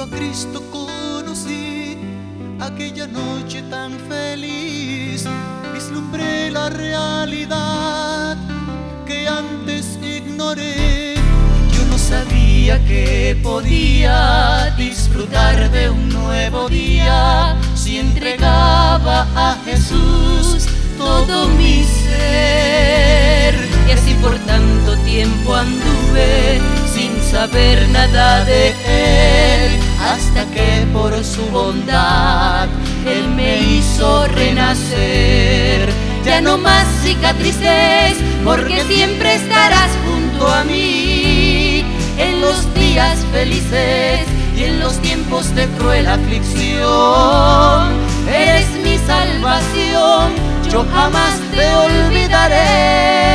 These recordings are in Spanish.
A Cristo conocí, aquella noche tan feliz, vislumbré la realidad que antes ignoré. Yo no sabía que podía disfrutar de un nuevo día si entregaba a Jesús todo mi ser. Y así por tanto tiempo anduve sin saber nada de Él, hasta que por su bondad Él me hizo renacer. Ya no más cicatrices, porque siempre estarás junto a mí en los días felices y en los tiempos de cruel aflicción. Eres mi salvación, yo jamás te olvidaré.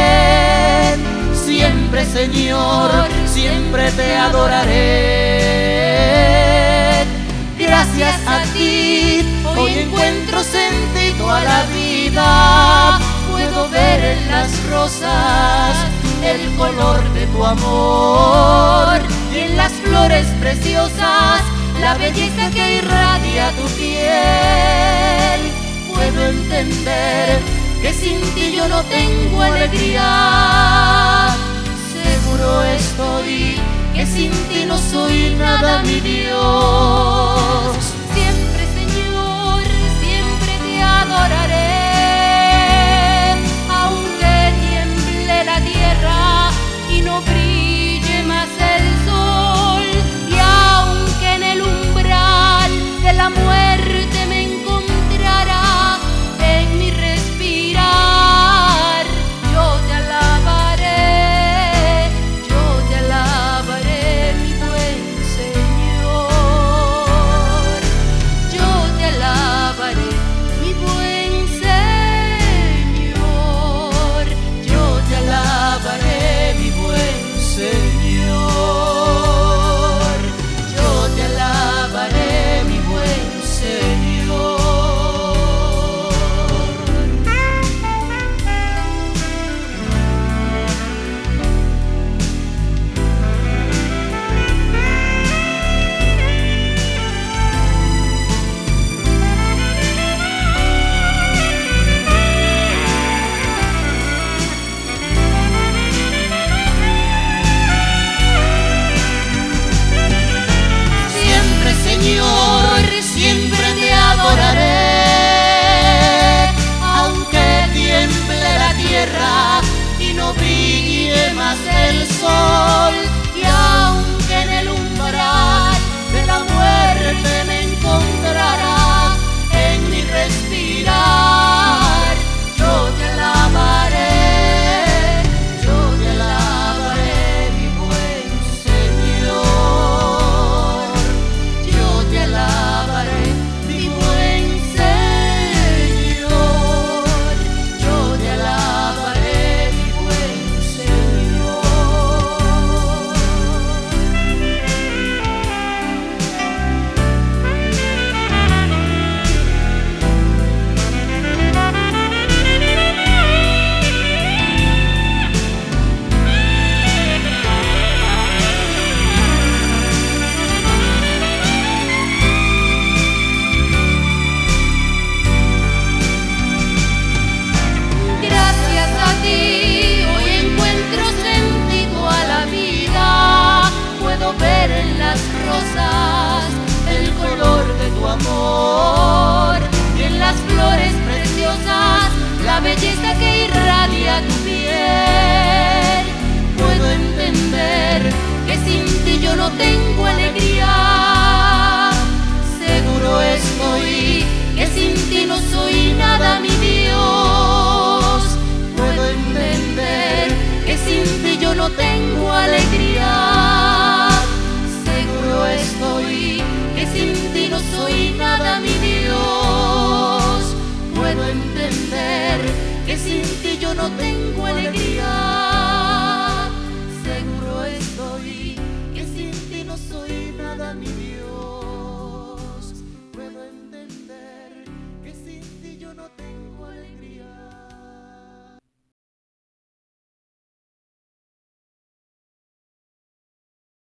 En las rosas el color de tu amor y en las flores preciosas la belleza que irradia tu piel. Puedo entender que sin ti yo no tengo alegría. Seguro estoy que sin ti no soy nada, mi Dios. El sol,